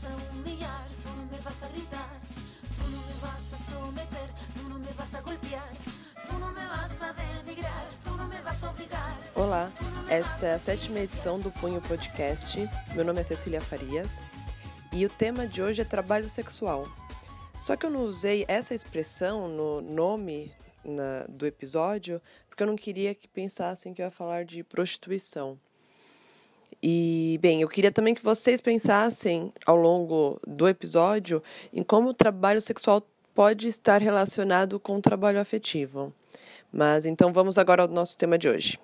vas a humillar, tú no me vas a gritar, tú no me vas a someter, tú no me vas a golpear, tú no me vas a denigrar, tú no me vas a obrigar. Olá, essa é a sétima edição do Punho Podcast. Meu nome é Cecília Farias e o tema de hoje é trabalho sexual. Só que eu não usei essa expressão no nome na, do episódio porque eu não queria que pensassem que eu ia falar de prostituição. E, bem, eu queria também que vocês pensassem ao longo do episódio em como o trabalho sexual pode estar relacionado com o trabalho afetivo. Mas então vamos agora ao nosso tema de hoje.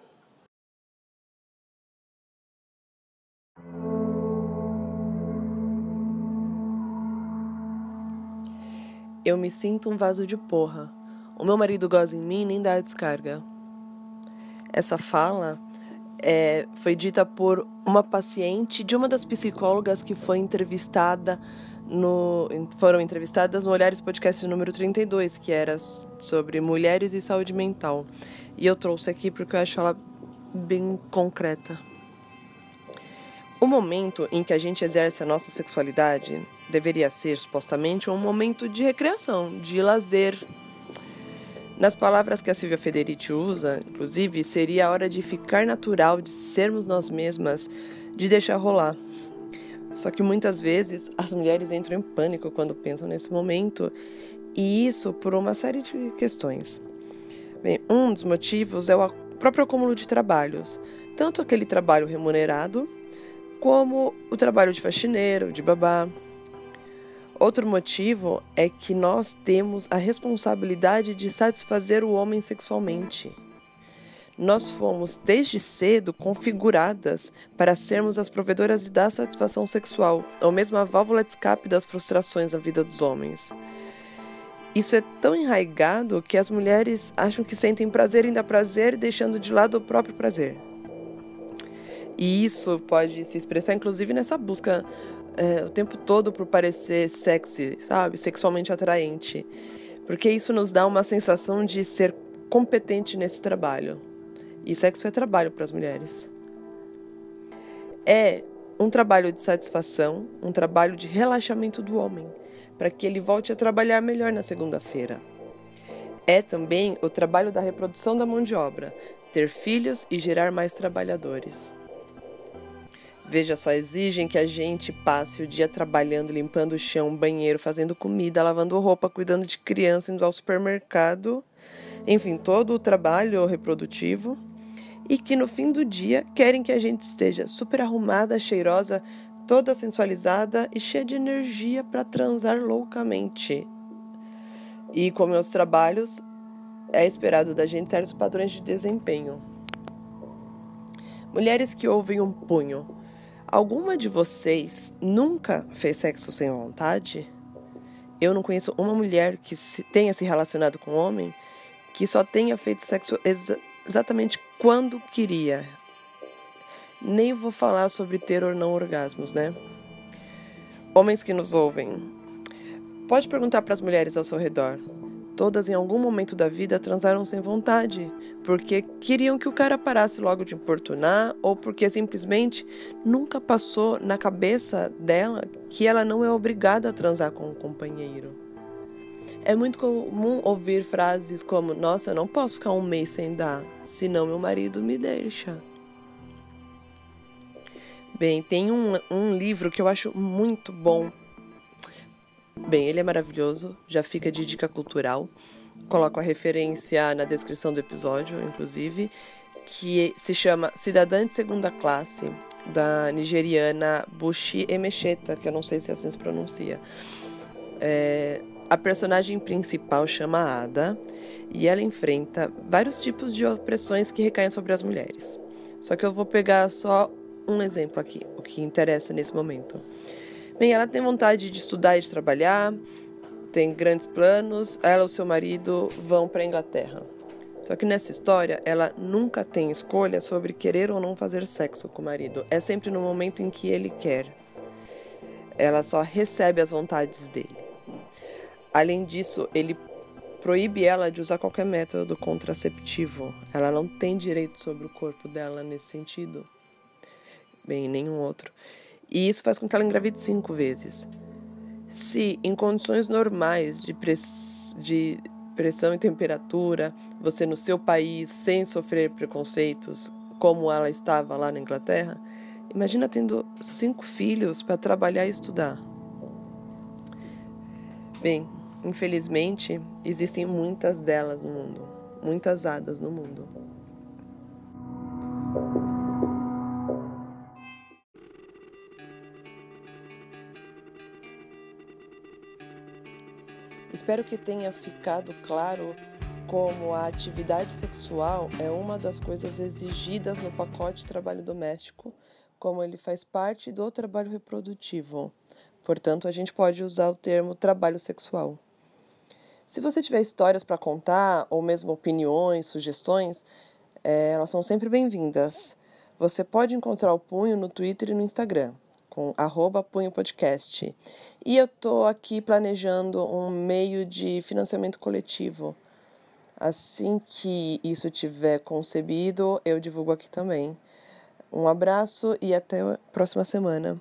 Eu me sinto um vaso de porra. O meu marido goza em mim e nem dá a descarga. Essa fala é, foi dita por uma paciente de uma das psicólogas que foi entrevistada no, foram entrevistadas no Olhares Podcast número 32, que era sobre mulheres e saúde mental. E eu trouxe aqui porque eu acho ela bem concreta. O momento em que a gente exerce a nossa sexualidade deveria ser, supostamente, um momento de recreação, de lazer, nas palavras que a Silvia Federici usa, inclusive, seria a hora de ficar natural, de sermos nós mesmas, de deixar rolar. Só que muitas vezes as mulheres entram em pânico quando pensam nesse momento, e isso por uma série de questões. Bem, um dos motivos é o próprio acúmulo de trabalhos, tanto aquele trabalho remunerado, como o trabalho de faxineiro, de babá, Outro motivo é que nós temos a responsabilidade de satisfazer o homem sexualmente. Nós fomos desde cedo configuradas para sermos as provedoras da satisfação sexual, ou mesmo a válvula de escape das frustrações da vida dos homens. Isso é tão enraigado que as mulheres acham que sentem prazer em dar prazer, deixando de lado o próprio prazer. E isso pode se expressar inclusive nessa busca é, o tempo todo por parecer sexy, sabe? Sexualmente atraente. Porque isso nos dá uma sensação de ser competente nesse trabalho. E sexo é trabalho para as mulheres. É um trabalho de satisfação, um trabalho de relaxamento do homem, para que ele volte a trabalhar melhor na segunda-feira. É também o trabalho da reprodução da mão de obra, ter filhos e gerar mais trabalhadores. Veja só, exigem que a gente passe o dia trabalhando, limpando o chão, banheiro, fazendo comida, lavando roupa, cuidando de criança, indo ao supermercado, enfim, todo o trabalho reprodutivo. E que no fim do dia querem que a gente esteja super arrumada, cheirosa, toda sensualizada e cheia de energia para transar loucamente. E com meus trabalhos, é esperado da gente certos padrões de desempenho. Mulheres que ouvem um punho Alguma de vocês nunca fez sexo sem vontade? Eu não conheço uma mulher que tenha se relacionado com um homem que só tenha feito sexo exa exatamente quando queria. Nem vou falar sobre ter ou não orgasmos, né? Homens que nos ouvem, pode perguntar para as mulheres ao seu redor. Todas, em algum momento da vida, transaram sem vontade, porque queriam que o cara parasse logo de importunar ou porque simplesmente nunca passou na cabeça dela que ela não é obrigada a transar com o companheiro. É muito comum ouvir frases como: Nossa, eu não posso ficar um mês sem dar, senão meu marido me deixa. Bem, tem um, um livro que eu acho muito bom Bem, ele é maravilhoso, já fica de dica cultural. Coloco a referência na descrição do episódio, inclusive, que se chama Cidadã de Segunda Classe, da nigeriana Bushi Emecheta, que eu não sei se assim se pronuncia. É, a personagem principal chama Ada e ela enfrenta vários tipos de opressões que recaem sobre as mulheres. Só que eu vou pegar só um exemplo aqui, o que interessa nesse momento. Bem, ela tem vontade de estudar e de trabalhar, tem grandes planos. Ela e o seu marido vão para a Inglaterra. Só que nessa história, ela nunca tem escolha sobre querer ou não fazer sexo com o marido. É sempre no momento em que ele quer. Ela só recebe as vontades dele. Além disso, ele proíbe ela de usar qualquer método contraceptivo. Ela não tem direito sobre o corpo dela nesse sentido. Bem, nenhum outro. E isso faz com que ela engravide cinco vezes. Se em condições normais de, press... de pressão e temperatura, você no seu país, sem sofrer preconceitos, como ela estava lá na Inglaterra, imagina tendo cinco filhos para trabalhar e estudar. Bem, infelizmente, existem muitas delas no mundo, muitas hadas no mundo. Espero que tenha ficado claro como a atividade sexual é uma das coisas exigidas no pacote de trabalho doméstico, como ele faz parte do trabalho reprodutivo. Portanto, a gente pode usar o termo trabalho sexual. Se você tiver histórias para contar, ou mesmo opiniões, sugestões, é, elas são sempre bem-vindas. Você pode encontrar o Punho no Twitter e no Instagram, com arroba Punho Podcast. E eu estou aqui planejando um meio de financiamento coletivo. Assim que isso tiver concebido, eu divulgo aqui também. Um abraço e até a próxima semana.